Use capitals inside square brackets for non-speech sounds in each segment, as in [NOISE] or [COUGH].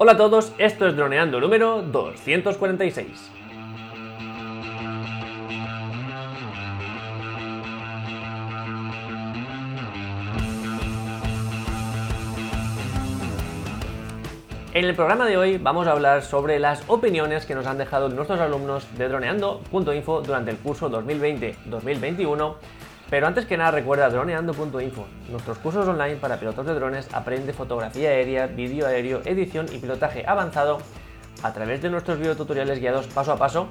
Hola a todos, esto es Droneando número 246. En el programa de hoy vamos a hablar sobre las opiniones que nos han dejado nuestros alumnos de droneando.info durante el curso 2020-2021 pero antes que nada recuerda droneando.info, nuestros cursos online para pilotos de drones, aprende fotografía aérea, vídeo aéreo, edición y pilotaje avanzado a través de nuestros videotutoriales guiados paso a paso.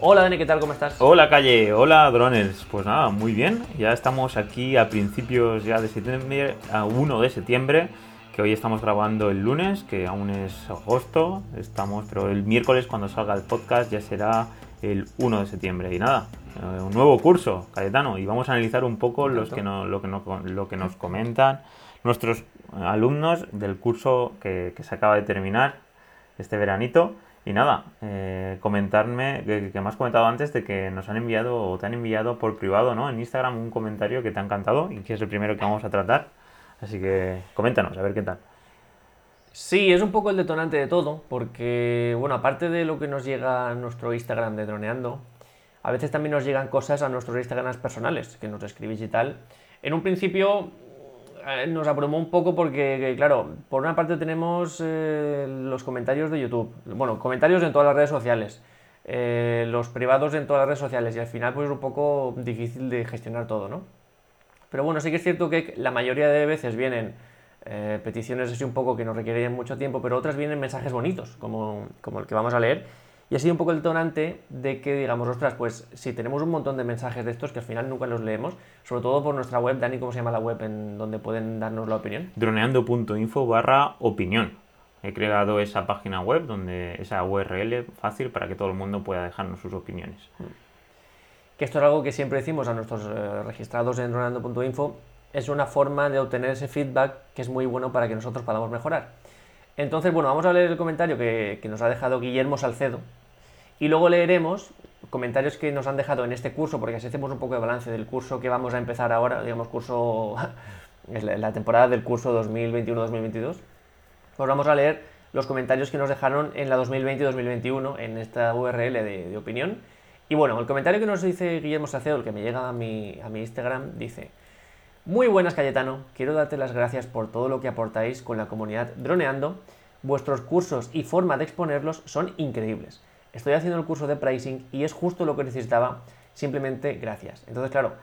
Hola Dani, ¿qué tal? ¿Cómo estás? Hola Calle, hola drones. Pues nada, muy bien. Ya estamos aquí a principios ya de septiembre, a 1 de septiembre, que hoy estamos grabando el lunes, que aún es agosto. Estamos, pero el miércoles cuando salga el podcast ya será el 1 de septiembre. Y nada, eh, un nuevo curso, Cayetano, y vamos a analizar un poco los que no, lo, que lo que nos comentan nuestros alumnos del curso que, se acaba de terminar este veranito. Y nada, eh, comentarme, que, que, me has comentado antes de que nos han enviado o te han enviado por privado, ¿no? En Instagram un comentario que te ha encantado y que es el primero que vamos a tratar. Así que coméntanos, a ver qué tal. Sí, es un poco el detonante de todo, porque, bueno, aparte de lo que nos llega a nuestro Instagram de Droneando, a veces también nos llegan cosas a nuestros Instagrams personales, que nos escribís y tal. En un principio eh, nos abrumó un poco porque, claro, por una parte tenemos eh, los comentarios de YouTube, bueno, comentarios en todas las redes sociales, eh, los privados en todas las redes sociales, y al final pues es un poco difícil de gestionar todo, ¿no? Pero bueno, sí que es cierto que la mayoría de veces vienen peticiones así un poco que nos requieren mucho tiempo, pero otras vienen mensajes bonitos, como, como el que vamos a leer. Y ha sido un poco el detonante de que digamos, ostras, pues si tenemos un montón de mensajes de estos que al final nunca los leemos, sobre todo por nuestra web, Dani, ¿cómo se llama la web en donde pueden darnos la opinión? Droneando.info barra opinión. He creado esa página web donde esa URL fácil para que todo el mundo pueda dejarnos sus opiniones. Mm. Que esto es algo que siempre decimos a nuestros eh, registrados en droneando.info es una forma de obtener ese feedback que es muy bueno para que nosotros podamos mejorar. Entonces, bueno, vamos a leer el comentario que, nos ha dejado Guillermo Salcedo y luego leeremos comentarios que nos han dejado en este curso, porque así hacemos un poco de balance del curso que vamos a empezar ahora, digamos, curso, [LAUGHS] la temporada del curso 2021-2022. Pues vamos a leer los comentarios que nos dejaron en la 2020-2021 en esta URL de, opinión. Y bueno, el comentario que nos dice Guillermo Salcedo, el que me llega a mi, a mi Instagram, dice... Muy buenas Cayetano, quiero darte las gracias por todo lo que aportáis con la comunidad droneando. Vuestros cursos y forma de exponerlos son increíbles. Estoy haciendo el curso de pricing y es justo lo que necesitaba, simplemente gracias. Entonces, claro,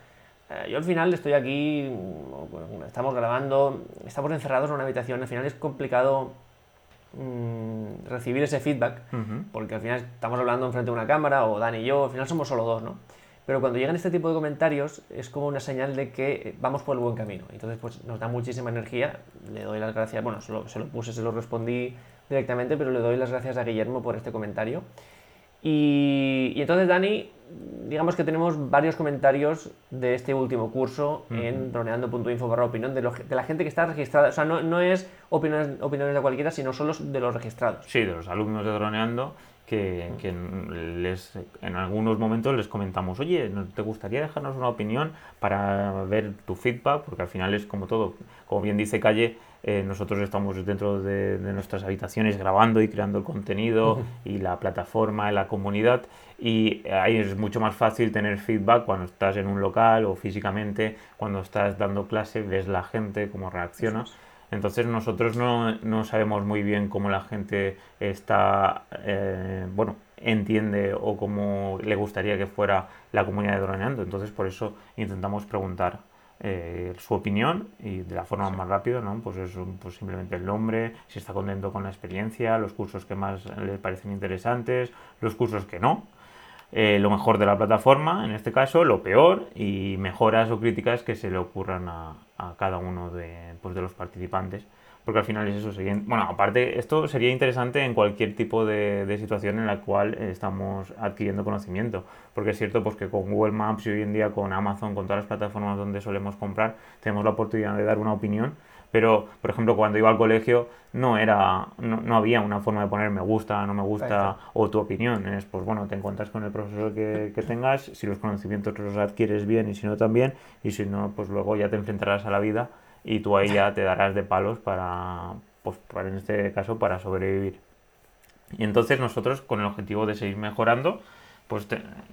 eh, yo al final estoy aquí, mm, estamos grabando, estamos encerrados en una habitación, al final es complicado mm, recibir ese feedback, porque al final estamos hablando enfrente de una cámara, o Dan y yo, al final somos solo dos, ¿no? Pero cuando llegan este tipo de comentarios es como una señal de que vamos por el buen camino. Entonces pues nos da muchísima energía. Le doy las gracias, bueno, se lo, se lo puse, se lo respondí directamente, pero le doy las gracias a Guillermo por este comentario. Y, entonces, Dani, digamos que tenemos varios comentarios de este último curso en droneando.info barra opinión de, de, la gente que está registrada. O sea, no, no es opiniones, opiniones de cualquiera, sino solo de los registrados. Sí, de los alumnos de droneando que, les, en algunos momentos les comentamos, oye, ¿te gustaría dejarnos una opinión para ver tu feedback? Porque al final es como todo, como bien dice Calle, eh, nosotros estamos dentro de, nuestras habitaciones grabando y creando el contenido y la plataforma, la comunidad y ahí es mucho más fácil tener feedback cuando estás en un local o físicamente, cuando estás dando clase, ves la gente, cómo reacciona. Entonces nosotros no, sabemos muy bien cómo la gente está, eh, bueno, entiende o cómo le gustaría que fuera la comunidad de droneando. Entonces por eso intentamos preguntar eh, su opinión y de la forma más rápida, ¿no? Pues es pues simplemente el nombre, si está contento con la experiencia, los cursos que más le parecen interesantes, los cursos que no. Eh, lo mejor de la plataforma, en este caso, lo peor y mejoras o críticas que se le ocurran a, cada uno de, pues, de, los participantes. Porque al final es eso. bueno, aparte, esto sería interesante en cualquier tipo de, situación en la cual estamos adquiriendo conocimiento. Porque es cierto pues, que con Google Maps y hoy en día con Amazon, con todas las plataformas donde solemos comprar, tenemos la oportunidad de dar una opinión pero por ejemplo cuando iba al colegio no era no, había una forma de poner me gusta, no me gusta o tu opinión, es pues bueno, te encuentras con el profesor que, que, tengas, si los conocimientos los adquieres bien y si no también, y si no, pues luego ya te enfrentarás a la vida y tú ahí ya te darás de palos para, pues en este caso, para sobrevivir. Y entonces nosotros, con el objetivo de seguir mejorando, pues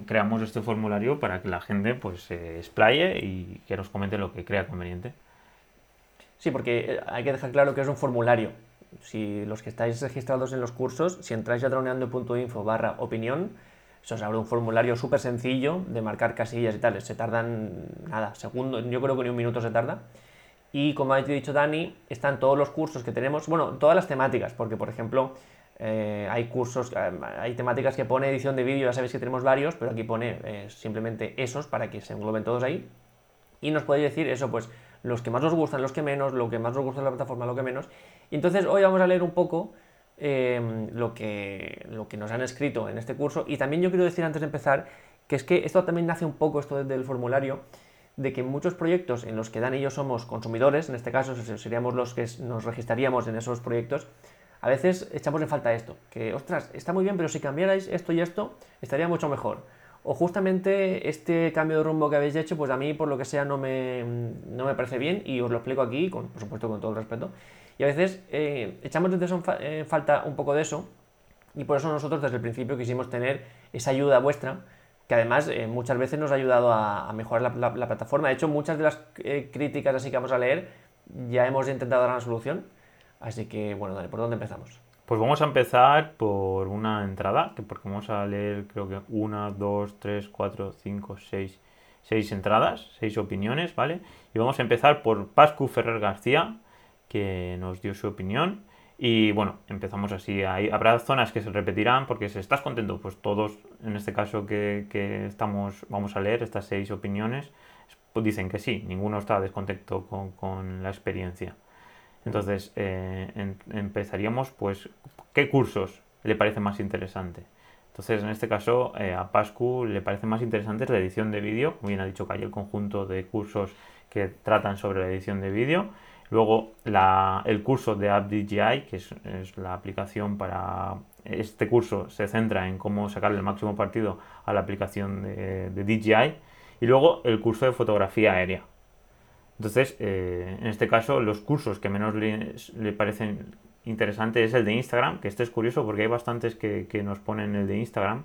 creamos este formulario para que la gente pues se explaye y que nos comente lo que crea conveniente. Sí, porque eh, hay que dejar claro que es un formulario. Si los que estáis registrados en los cursos, si entráis a droneando.info barra opinión, eso os abre un formulario súper sencillo de marcar casillas y tal. Se tardan, nada, segundos, yo creo que ni un minuto se tarda. Y como ha dicho Dani, están todos los cursos que tenemos, bueno, todas las temáticas, porque por ejemplo, eh, hay cursos, eh, hay temáticas que pone edición de vídeo, ya sabéis que tenemos varios, pero aquí pone simplemente esos para que se engloben todos ahí. Y nos podéis decir eso, pues los que más os gustan, los que menos, lo que más os gusta de la plataforma, lo que menos. Y entonces hoy vamos a leer un poco lo, que, lo que nos han escrito en este curso. Y también yo quiero decir antes de empezar que es que esto también nace un poco, esto del formulario, de que muchos proyectos en los que Dan y yo somos consumidores, en este caso seríamos los que nos registraríamos en esos proyectos, a veces echamos en falta esto, que ostras, está muy bien, pero si cambiarais esto y esto, estaría mucho mejor. O justamente este cambio de rumbo que habéis hecho, pues a mí por lo que sea no me, no me parece bien y os lo explico aquí, con, por supuesto con todo el respeto. Y a veces eh, echamos en falta un poco de eso y por eso nosotros desde el principio quisimos tener esa ayuda vuestra que además eh, muchas veces nos ha ayudado a, mejorar la, plataforma. De hecho, muchas de las eh, críticas así que vamos a leer ya hemos intentado dar una solución Así que, bueno, dale, ¿por dónde empezamos? Pues vamos a empezar por una entrada, que porque vamos a leer creo que una, dos, tres, cuatro, cinco, seis, seis entradas, seis opiniones, ¿vale? Y vamos a empezar por Pascu Ferrer García, que nos dio su opinión. Y bueno, empezamos así. habrá zonas que se repetirán porque si estás contento, pues todos, en este caso que, estamos, vamos a leer estas seis opiniones, pues dicen que sí, ninguno está descontento con, con la experiencia. Entonces, eh, empezaríamos, pues, ¿qué cursos le parece más interesante? Entonces, en este caso, eh, a Pascu le parece más interesante la edición de vídeo, como bien ha dicho que hay el conjunto de cursos que tratan sobre la edición de vídeo. Luego, el curso de AppDJI, que es, la aplicación para... Este curso se centra en cómo sacarle el máximo partido a la aplicación de, de DJI. Y luego, el curso de fotografía aérea entonces, eh, en este caso, los cursos que menos le, parecen interesantes es el de Instagram, que este es curioso porque hay bastantes que, nos ponen el de Instagram,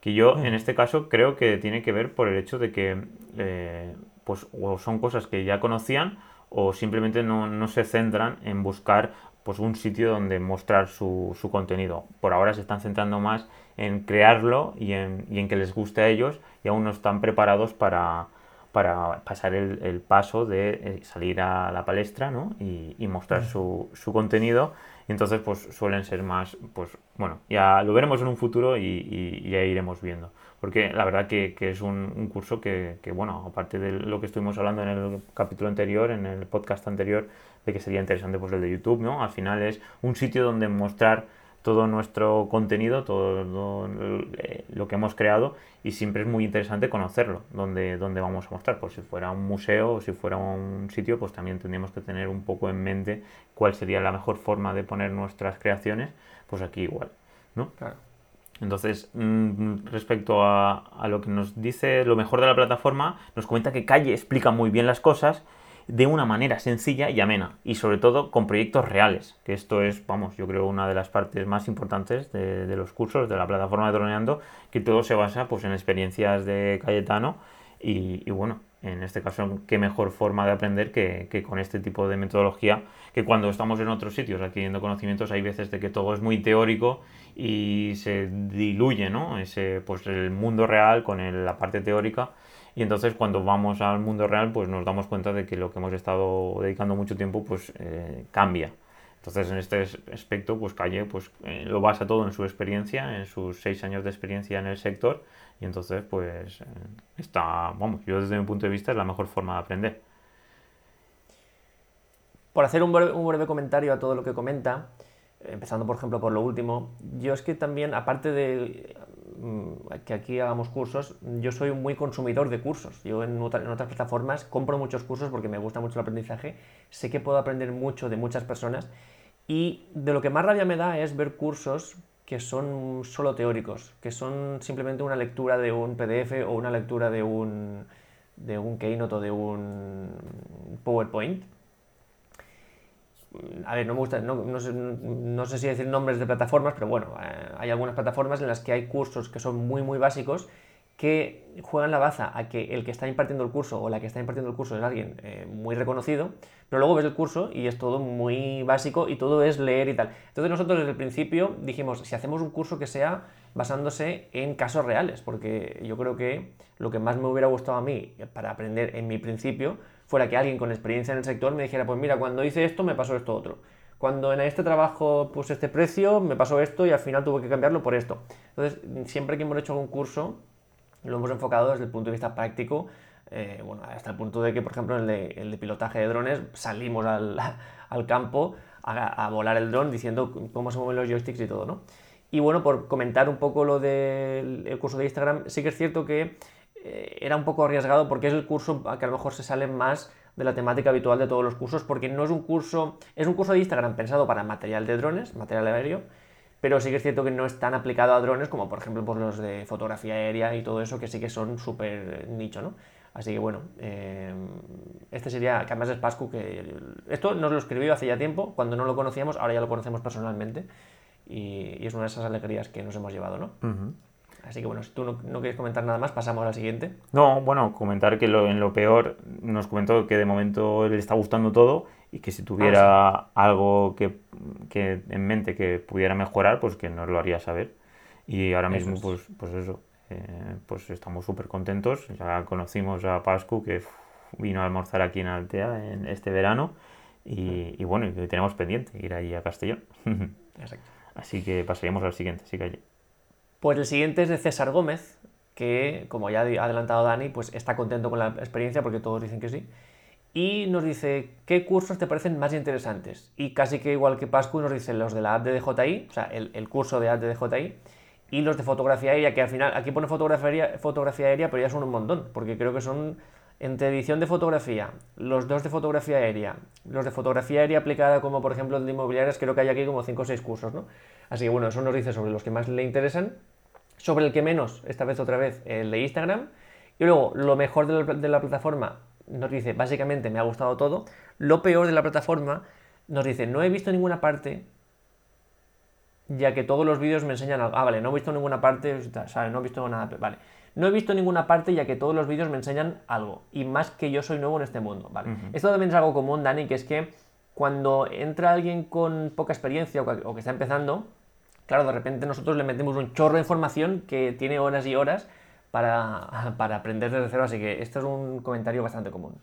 que yo mm. en este caso creo que tiene que ver por el hecho de que eh, pues o son cosas que ya conocían o simplemente no, se centran en buscar pues un sitio donde mostrar su, contenido. Por ahora se están centrando más en crearlo y en, y en que les guste a ellos y aún no están preparados para, para pasar el, paso de eh, salir a la palestra ¿no? y, mostrar su, su, contenido. Y entonces, pues suelen ser más, pues bueno, ya lo veremos en un futuro y, ya iremos viendo. Porque la verdad que, que es un, curso que, que, bueno, aparte de lo que estuvimos hablando en el capítulo anterior, en el podcast anterior, de que sería interesante pues el de YouTube, ¿no? Al final es un sitio donde mostrar todo nuestro contenido, todo lo, que hemos creado y siempre es muy interesante conocerlo, donde, donde vamos a mostrar. Por si fuera un museo o si fuera un sitio, pues también tendríamos que tener un poco en mente cuál sería la mejor forma de poner nuestras creaciones, pues aquí igual, ¿no? Entonces, mm, respecto a, a, lo que nos dice lo mejor de la plataforma, nos comenta que Calle explica muy bien las cosas de una manera sencilla y amena y sobre todo con proyectos reales, que esto es, vamos, yo creo una de las partes más importantes de, los cursos de la plataforma de Droneando, que todo se basa pues en experiencias de Cayetano y, bueno, en este caso, qué mejor forma de aprender que, con este tipo de metodología, que cuando estamos en otros sitios adquiriendo conocimientos hay veces de que todo es muy teórico y se diluye, ¿no? Ese, pues el mundo real con la parte teórica y entonces cuando vamos al mundo real, pues nos damos cuenta de que lo que hemos estado dedicando mucho tiempo, pues eh, cambia. Entonces en este aspecto, pues Calle pues, eh, lo basa todo en su experiencia, en sus seis años de experiencia en el sector. Y entonces, pues, eh, está, vamos, yo desde mi punto de vista es la mejor forma de aprender. Por hacer un breve, comentario a todo lo que comenta, empezando por ejemplo por lo último, yo es que también, aparte de que aquí hagamos cursos, yo soy muy consumidor de cursos. Yo en, otras plataformas compro muchos cursos porque me gusta mucho el aprendizaje, sé que puedo aprender mucho de muchas personas y de lo que más rabia me da es ver cursos que son solo teóricos, que son simplemente una lectura de un PDF o una lectura de un, de un Keynote o de un PowerPoint a ver, no me gusta, no, no, sé, si decir nombres de plataformas, pero bueno, eh, hay algunas plataformas en las que hay cursos que son muy, muy básicos que juegan la baza a que el que está impartiendo el curso o la que está impartiendo el curso es alguien eh, muy reconocido, pero luego ves el curso y es todo muy básico y todo es leer y tal. Entonces nosotros desde el principio dijimos, si hacemos un curso que sea basándose en casos reales, porque yo creo que lo que más me hubiera gustado a mí para aprender en mi principio fuera que alguien con experiencia en el sector me dijera, pues mira, cuando hice esto me pasó esto otro. Cuando en este trabajo puse este precio, me pasó esto y al final tuve que cambiarlo por esto. Entonces, siempre que hemos hecho algún curso, lo hemos enfocado desde el punto de vista práctico, eh, bueno, hasta el punto de que, por ejemplo, en el de, pilotaje de drones, salimos al, [LAUGHS] campo a, volar el dron diciendo cómo se mueven los joysticks y todo, ¿no? Y bueno, por comentar un poco lo del curso de Instagram, sí que es cierto que eh, era un poco arriesgado porque es el curso que a lo mejor se sale más de la temática habitual de todos los cursos, porque no es un curso, es un curso de Instagram pensado para material de drones, material aéreo, pero sí que es cierto que no es tan aplicado a drones como por ejemplo por los de fotografía aérea y todo eso, que sí que son súper nicho, ¿no? Así que bueno, eh, este sería, que además es Pascu, que esto nos lo escribió hace ya tiempo, cuando no lo conocíamos, ahora ya lo conocemos personalmente, y, es una de esas alegrías que nos hemos llevado, ¿no? Así que bueno, si tú no, quieres comentar nada más, pasamos al siguiente. No, bueno, comentar que en lo peor nos comentó que de momento le está gustando todo y que si tuviera ah, algo que, en mente que pudiera mejorar, pues que nos lo haría saber. Y ahora mismo, pues, pues eso, eh, pues estamos súper contentos. Ya conocimos a Pascu que vino a almorzar aquí en Altea en este verano y, bueno, y tenemos pendiente ir allí a Castellón. [LAUGHS] Exacto. Así que pasaríamos al siguiente, sí que. Pues el siguiente es de César Gómez, que como ya ha adelantado Dani, pues está contento con la experiencia porque todos dicen que sí. Y nos dice, ¿qué cursos te parecen más interesantes? Y casi que igual que Pascu nos dice los de la app de DJI, o sea, el, curso de app de DJI, y los de fotografía aérea, que al final, aquí pone fotografía, fotografía aérea, pero ya son un montón, porque creo que son entre edición de fotografía, los dos de fotografía aérea, los de fotografía aérea aplicada como por ejemplo el de inmobiliarias, creo que hay aquí como 5 o 6 cursos, ¿no? Así que bueno, eso nos dice sobre los que más le interesan, sobre el que menos, esta vez otra vez, el de Instagram, y luego lo mejor de la, plataforma nos dice, básicamente me ha gustado todo, lo peor de la plataforma nos dice, no he visto ninguna parte ya que todos los vídeos me enseñan algo. Ah, vale, no he visto ninguna parte, sea, no he visto nada, vale. No he visto ninguna parte ya que todos los vídeos me enseñan algo. Y más que yo soy nuevo en este mundo. Vale. Esto también es algo común, Dani, que es que cuando entra alguien con poca experiencia o que está empezando, claro, de repente nosotros le metemos un chorro de información que tiene horas y horas para, [LAUGHS] para aprender desde cero. Así que esto es un comentario bastante común.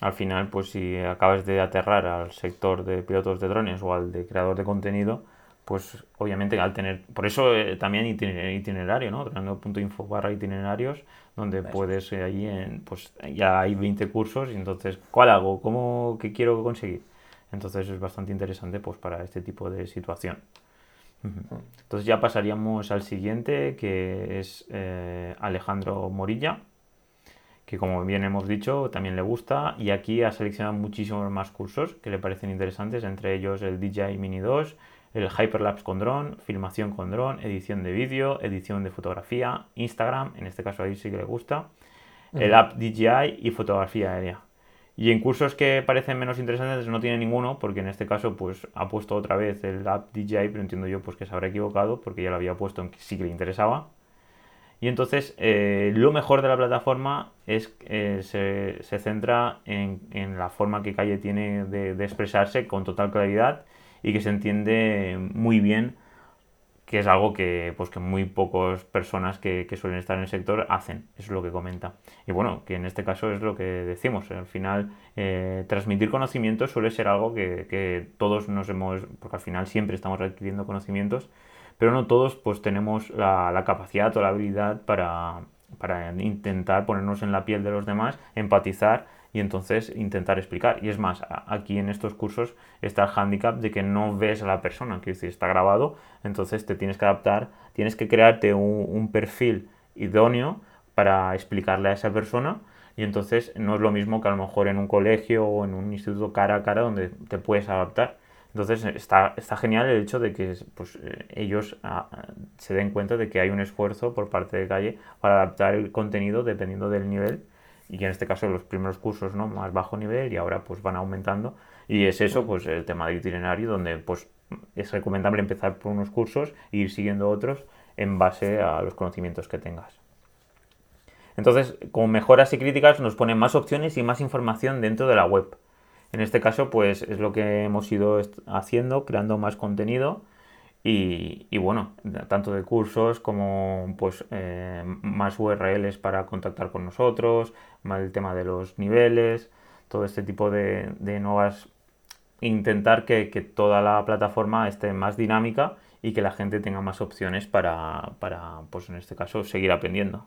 Al final, pues si acabas de aterrar al sector de pilotos de drones o al de creador de contenido, pues obviamente al tener, por eso eh, también itinerario, ¿no? Treinando.info barra itinerarios, donde puedes eh, allí, en, pues ya hay 20 cursos y entonces, ¿cuál hago? ¿Cómo, qué quiero conseguir? Entonces es bastante interesante pues para este tipo de situación. Entonces ya pasaríamos al siguiente, que es eh, Alejandro Morilla, que como bien hemos dicho, también le gusta, y aquí ha seleccionado muchísimos más cursos que le parecen interesantes, entre ellos el DJI Mini 2, el Hyperlapse con dron, filmación con dron, edición de vídeo, edición de fotografía, Instagram, en este caso ahí sí que le gusta, el app DJI y fotografía aérea. Y en cursos que parecen menos interesantes no tiene ninguno, porque en este caso pues ha puesto otra vez el app DJI, pero entiendo yo pues que se habrá equivocado porque ya lo había puesto en que sí que le interesaba. Y entonces eh, lo mejor de la plataforma es que eh, se, se, centra en, en, la forma que Calle tiene de, de expresarse con total claridad y que se entiende muy bien que es algo que, pues, que muy pocas personas que, suelen estar en el sector hacen, es lo que comenta. Y bueno, que en este caso es lo que decimos, al final eh, transmitir conocimientos suele ser algo que, todos nos hemos, porque al final siempre estamos adquiriendo conocimientos, pero no todos pues tenemos la, la capacidad o la habilidad para, para intentar ponernos en la piel de los demás, empatizar y entonces intentar explicar. Y es más, aquí en estos cursos está el handicap de que no ves a la persona, que está grabado, entonces te tienes que adaptar, tienes que crearte un, perfil idóneo para explicarle a esa persona y entonces no es lo mismo que a lo mejor en un colegio o en un instituto cara a cara donde te puedes adaptar. Entonces está, está genial el hecho de que pues, eh, ellos ah, se den cuenta de que hay un esfuerzo por parte de calle para adaptar el contenido dependiendo del nivel y en este caso los primeros cursos no más bajo nivel y ahora pues van aumentando Y es eso, pues el tema del itinerario, donde pues es recomendable empezar por unos cursos e ir siguiendo otros en base a los conocimientos que tengas. Entonces, con mejoras y críticas nos ponen más opciones y más información dentro de la web. En este caso, pues es lo que hemos ido haciendo, creando más contenido y, bueno, tanto de cursos como pues eh, más URLs para contactar con nosotros, más el tema de los niveles, todo este tipo de, nuevas... Intentar que, toda la plataforma esté más dinámica y que la gente tenga más opciones para, para, pues en este caso, seguir aprendiendo.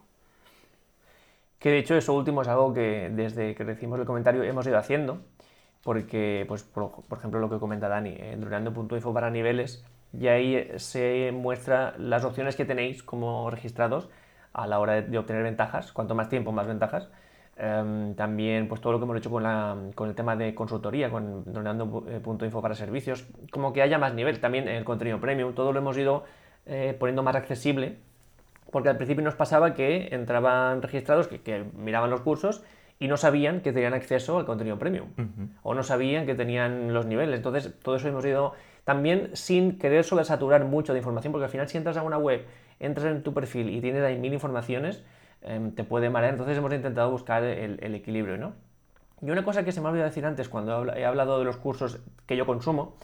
Que de hecho eso último es algo que desde que recibimos el comentario hemos ido haciendo, porque, pues, por, ejemplo, lo que comenta Dani, en Dureando.info para niveles, y ahí se muestra las opciones que tenéis como registrados a la hora de, obtener ventajas, cuanto más tiempo, más ventajas. Em, también pues todo lo que hemos hecho con, la, con el tema de consultoría, con donando.info para servicios, como que haya más nivel. También el contenido premium, todo lo hemos ido eh, poniendo más accesible, porque al principio nos pasaba que entraban registrados que, que miraban los cursos y no sabían que tenían acceso al contenido premium, o no sabían que tenían los niveles. Entonces, todo eso hemos ido también sin querer sobresaturar mucho de información, porque al final si entras a una web, entras en tu perfil y tienes ahí mil informaciones, em, te puede marear. Entonces hemos intentado buscar el, equilibrio, ¿no? Y una cosa que se me ha olvidado decir antes cuando he hablado de los cursos que yo consumo,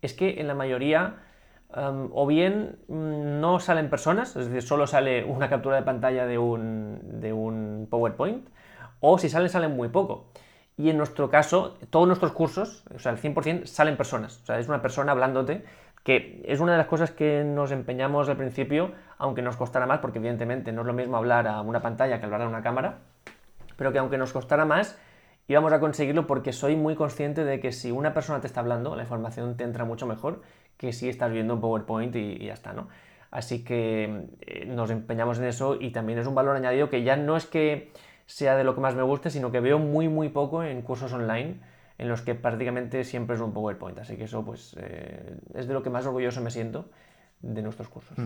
es que en la mayoría em, o bien mm, no salen personas, es decir, solo sale una captura de pantalla de un, de un PowerPoint, o si salen, salen muy poco y en nuestro caso, todos nuestros cursos, o sea, el 100% salen personas. O sea, es una persona hablándote, que es una de las cosas que nos empeñamos al principio, aunque nos costara más, porque evidentemente no es lo mismo hablar a una pantalla que hablar a una cámara, pero que aunque nos costara más, íbamos a conseguirlo porque soy muy consciente de que si una persona te está hablando, la información te entra mucho mejor que si estás viendo un PowerPoint y, ya está, ¿no? Así que eh, nos empeñamos en eso y también es un valor añadido que ya no es que sea de lo que más me guste, sino que veo muy, muy poco en cursos online en los que prácticamente siempre es un PowerPoint. Así que eso pues eh, es de lo que más orgulloso me siento de nuestros cursos.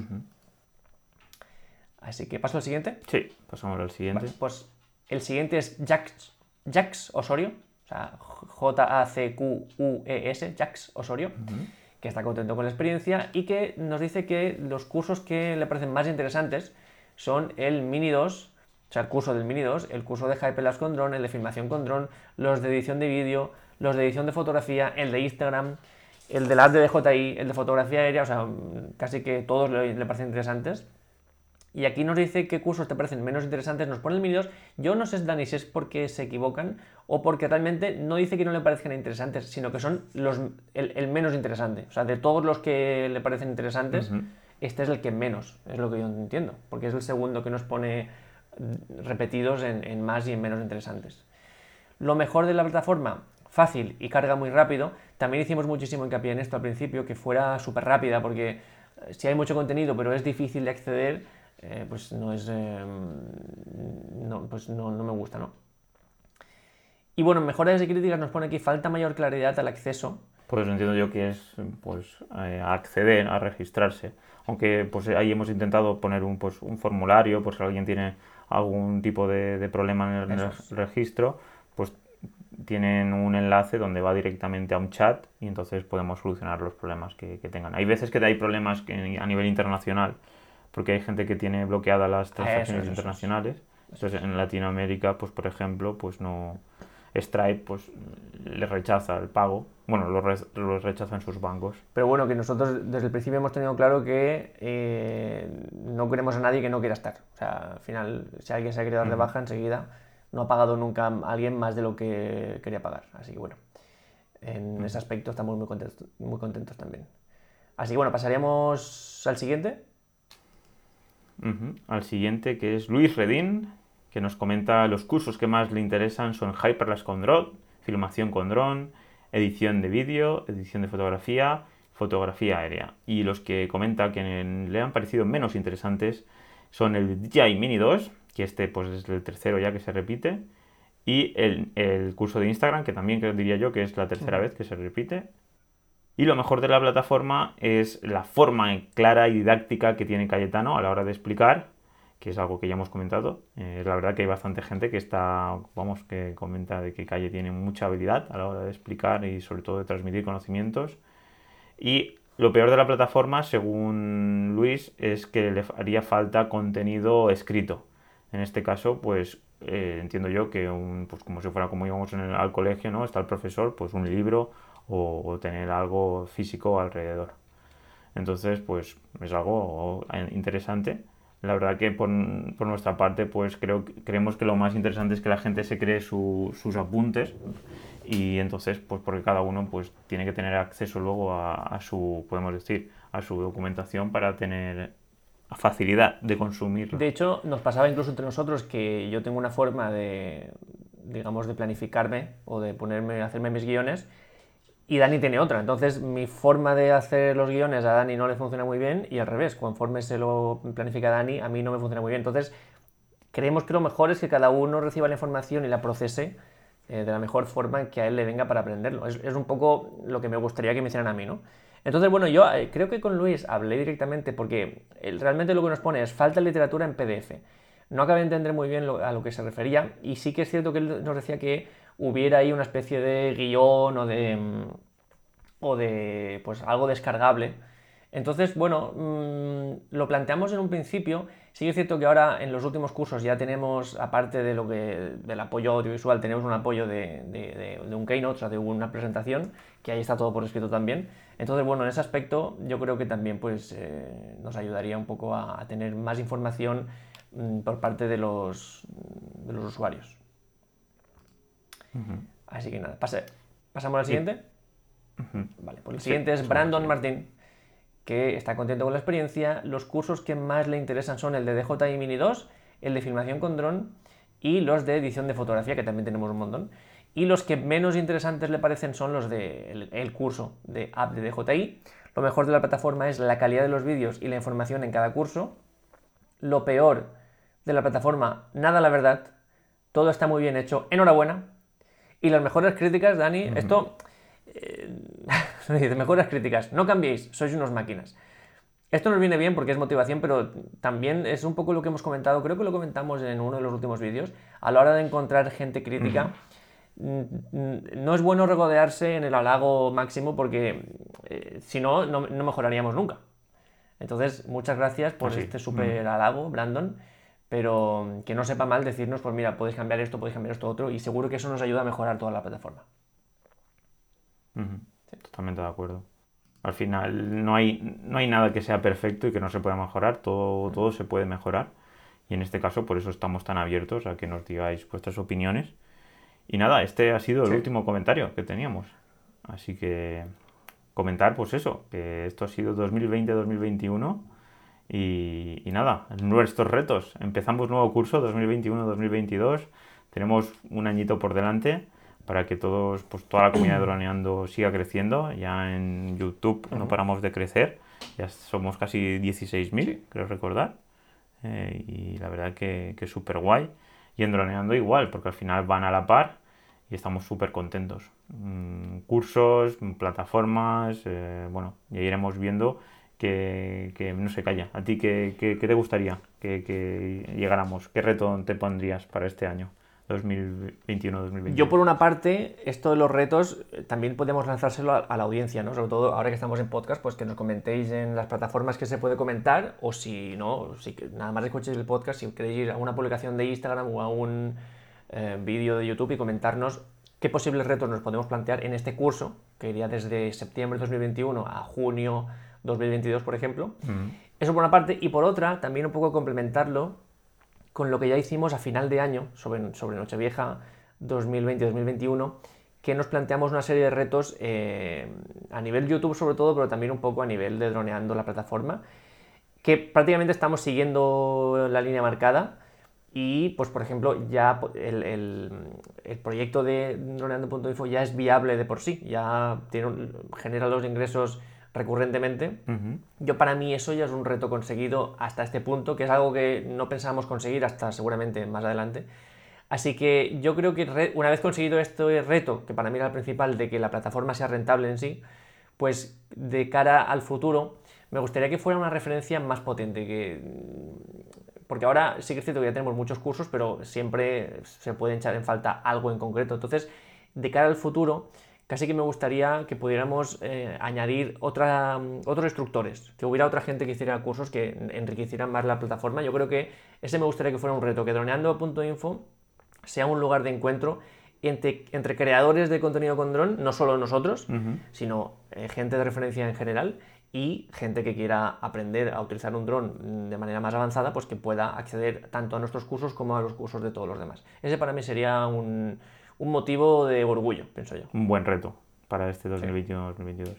Así que paso al siguiente. Sí, pasamos al siguiente. pues el siguiente es Jax, Jax Osorio, o sea, J-A-C-Q-U-E-S, Jax Osorio, que está contento con la experiencia y que nos dice que los cursos que le parecen más interesantes son el Mini 2 o sea, el curso del Mini 2, el curso de Hyperlapse con dron, el de filmación con dron, los de edición de vídeo, los de edición de fotografía, el de Instagram, el del arte de DJI, el de fotografía aérea, o sea, casi que todos le, parecen interesantes. Y aquí nos dice qué cursos te parecen menos interesantes, nos pone el Mini 2. Yo no sé, Dani, si es porque se equivocan o porque realmente no dice que no le parezcan interesantes, sino que son los, el, menos interesante. O sea, de todos los que le parecen interesantes, este es el que menos, es lo que yo entiendo, porque es el segundo que nos pone repetidos en, más y en menos interesantes. Lo mejor de la plataforma, fácil y carga muy rápido. También hicimos muchísimo hincapié en esto al principio, que fuera súper rápida, porque eh, si hay mucho contenido pero es difícil de acceder, eh, pues no es. Eh, no, pues no, me gusta, ¿no? Y bueno, mejores y críticas nos pone que falta mayor claridad al acceso. Por eso entiendo yo que es pues acceder a registrarse. Aunque pues ahí hemos intentado poner un, pues, un formulario por si alguien tiene algún tipo de, problema en el registro, pues tienen un enlace donde va directamente a un chat y entonces podemos solucionar los problemas que, tengan. Hay veces que hay problemas a nivel internacional, porque hay gente que tiene bloqueadas las transacciones internacionales. Entonces en Latinoamérica, pues por ejemplo, pues no Stripe pues le rechaza el pago bueno, lo, rechazan sus bancos. Pero bueno, que nosotros desde el principio hemos tenido claro que eh, no queremos a nadie que no quiera estar. O sea, al final, si alguien se ha querido dar de baja enseguida, no ha pagado nunca a alguien más de lo que quería pagar. Así que bueno, en ese aspecto estamos muy contentos, muy contentos también. Así que bueno, pasaríamos al siguiente. Al siguiente, que es Luis Redín, que nos comenta los cursos que más le interesan son Hyperlapse con drone, filmación con dron, edición de vídeo, edición de fotografía, fotografía aérea. Y los que comenta que le han parecido menos interesantes son el DJI Mini 2, que este pues es el tercero ya que se repite, y el, curso de Instagram, que también diría yo que es la tercera vez que se repite. Y lo mejor de la plataforma es la forma clara y didáctica que tiene Cayetano a la hora de explicar, que es algo que ya hemos comentado. Eh, la verdad que hay bastante gente que está, vamos, que comenta de que Calle tiene mucha habilidad a la hora de explicar y sobre todo de transmitir conocimientos. Y lo peor de la plataforma, según Luis, es que le haría falta contenido escrito. En este caso, pues eh, entiendo yo que un, pues como si fuera como íbamos en el, al colegio, ¿no? Está el profesor, pues un libro o, tener algo físico alrededor. Entonces, pues es algo interesante. La verdad que por, por, nuestra parte, pues creo, creemos que lo más interesante es que la gente se cree sus apuntes y entonces, pues porque cada uno pues tiene que tener acceso luego a, a su, podemos decir, a su documentación para tener facilidad de consumirlo. De hecho, nos pasaba incluso entre nosotros que yo tengo una forma de, digamos, de planificarme o de ponerme, hacerme mis guiones y Dani tiene otra. Entonces, mi forma de hacer los guiones a Dani no le funciona muy bien y al revés, conforme se lo planifica Dani, a mí no me funciona muy bien. Entonces, creemos que lo mejor es que cada uno reciba la información y la procese eh, de la mejor forma que a él le venga para aprenderlo. Es, un poco lo que me gustaría que me hicieran a mí, ¿no? Entonces, bueno, yo eh, creo que con Luis hablé directamente porque realmente lo que nos pone es falta literatura en PDF. No acabé de entender muy bien a lo que se refería y sí que es cierto que él nos decía que hubiera ahí una especie de guion o de, mm, o de pues algo descargable. Entonces, bueno, mm, lo planteamos en un principio. Sí es cierto que ahora en los últimos cursos ya tenemos, aparte de lo que, del apoyo audiovisual, tenemos un apoyo de, un keynote, o de una presentación, que ahí está todo por escrito también. Entonces, bueno, en ese aspecto yo creo que también pues, eh, nos ayudaría un poco a, tener más información por parte de los, de los usuarios. Así que nada, pasamos al siguiente. Vale, pues el siguiente es Brandon Martín, que está contento con la experiencia. Los cursos que más le interesan son el de DJI Mini 2, el de filmación con dron y los de edición de fotografía, que también tenemos un montón. Y los que menos interesantes le parecen son los del de el curso de app de DJI. Lo mejor de la plataforma es la calidad de los vídeos y la información en cada curso. Lo peor de la plataforma, nada la verdad. Todo está muy bien hecho. Enhorabuena. Y las mejores críticas, Dani, esto... Eh, [LAUGHS] mejores críticas, no cambiéis, sois unos máquinas. Esto nos viene bien porque es motivación, pero también es un poco lo que hemos comentado, creo que lo comentamos en uno de los últimos vídeos, a la hora de encontrar gente crítica, no es bueno regodearse en el halago máximo porque eh, si no, no, mejoraríamos nunca. Entonces, muchas gracias por este súper halago, Brandon pero que no sepa mal decirnos, pues mira, podéis cambiar esto, podéis cambiar esto otro, y seguro que eso nos ayuda a mejorar toda la plataforma. Totalmente de acuerdo. Al final no hay, no hay nada que sea perfecto y que no se pueda mejorar, todo, todo se puede mejorar. Y en este caso, por eso estamos tan abiertos a que nos digáis vuestras opiniones. Y nada, este ha sido el último comentario que teníamos. Así que comentar, pues eso, que esto ha sido 2020-2021 y, nada, nuestros retos. Empezamos nuevo curso 2021-2022. Tenemos un añito por delante para que todos, pues toda la comunidad de Droneando [CLEARS THROAT] siga creciendo. Ya en YouTube no paramos de crecer. Ya somos casi 16.000, creo recordar. Eh, y la verdad que, que es súper guay. Y en Droneando igual, porque al final van a la par y estamos súper contentos. Mm, cursos, plataformas, eh, bueno, ya iremos viendo que, no se calla. ¿A ti qué, te gustaría que, llegáramos? ¿Qué reto te pondrías para este año? 2021-2022. Yo por una parte, esto de los retos eh, también podemos lanzárselo a, la audiencia, ¿no? Sobre todo ahora que estamos en podcast, pues que nos comentéis en las plataformas que se puede comentar o si no, si nada más escuchéis el podcast, si queréis ir a una publicación de Instagram o a un eh, vídeo de YouTube y comentarnos qué posibles retos nos podemos plantear en este curso, que iría desde septiembre de 2021 a junio 2022, por ejemplo. Eso por una parte. Y por otra, también un poco complementarlo con lo que ya hicimos a final de año sobre, sobre Nochevieja 2020-2021, que nos planteamos una serie de retos eh, a nivel YouTube sobre todo, pero también un poco a nivel de droneando la plataforma, que prácticamente estamos siguiendo la línea marcada. Y, pues, por ejemplo, ya el, el, proyecto de droneando.info ya es viable de por sí, ya tiene, genera los ingresos recurrentemente. Yo para mí eso ya es un reto conseguido hasta este punto, que es algo que no pensábamos conseguir hasta seguramente más adelante. Así que yo creo que una vez conseguido este reto, que para mí era el principal, de que la plataforma sea rentable en sí, pues de cara al futuro me gustaría que fuera una referencia más potente, que porque ahora sí que es cierto que ya tenemos muchos cursos, pero siempre se puede echar en falta algo en concreto. Entonces, de cara al futuro, casi que me gustaría que pudiéramos eh, añadir otra, otros instructores, que hubiera otra gente que hiciera cursos que enriquecieran más la plataforma. Yo creo que ese me gustaría que fuera un reto, que droneando.info sea un lugar de encuentro entre, entre, creadores de contenido con dron, no solo nosotros, sino eh, gente de referencia en general y gente que quiera aprender a utilizar un dron de manera más avanzada, pues que pueda acceder tanto a nuestros cursos como a los cursos de todos los demás. Ese para mí sería un, motivo de orgullo, pienso yo. Un buen reto para este 2021-2022.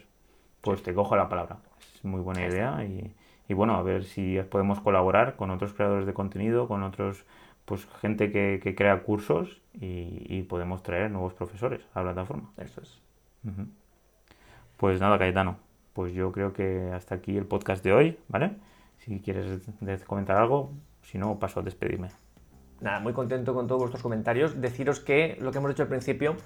Pues te cojo la palabra. Es muy buena idea y, y, bueno, a ver si podemos colaborar con otros creadores de contenido, con otros pues gente que, crea cursos y, podemos traer nuevos profesores a la plataforma. Eso es. Pues nada, Cayetano, pues yo creo que hasta aquí el podcast de hoy, ¿vale? Si quieres comentar algo, si no, paso a despedirme. Nada, muy contento con todos vuestros comentarios. Deciros que lo que hemos hecho al principio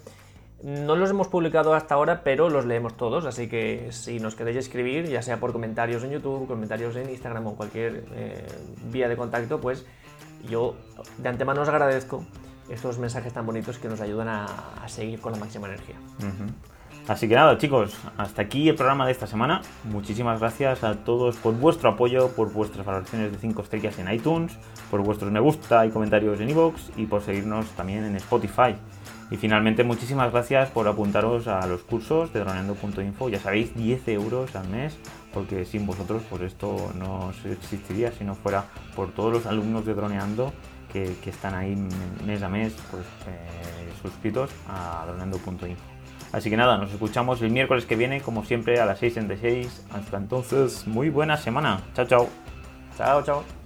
no los hemos publicado hasta ahora, pero los leemos todos, así que si nos queréis escribir, ya sea por comentarios en YouTube, comentarios en Instagram o cualquier eh, vía de contacto, pues yo de antemano os agradezco estos mensajes tan bonitos que nos ayudan a, seguir con la máxima energía. Así que nada, chicos, hasta aquí el programa de esta semana. Muchísimas gracias a todos por vuestro apoyo, por vuestras valoraciones de 5 estrellas en iTunes, por vuestros me gusta y comentarios en iVoox y por seguirnos también en Spotify. Y finalmente, muchísimas gracias por apuntaros a los cursos de droneando.info. Ya sabéis, 10 euros al mes, porque sin vosotros pues esto no existiría si no fuera por todos los alumnos de Droneando que, están ahí mes a mes pues, eh, suscritos a droneando.info. Así que nada, nos escuchamos el miércoles que viene, como siempre, a las 6 en de 6. Hasta entonces, muy buena semana. Chao, chao. Chao, chao.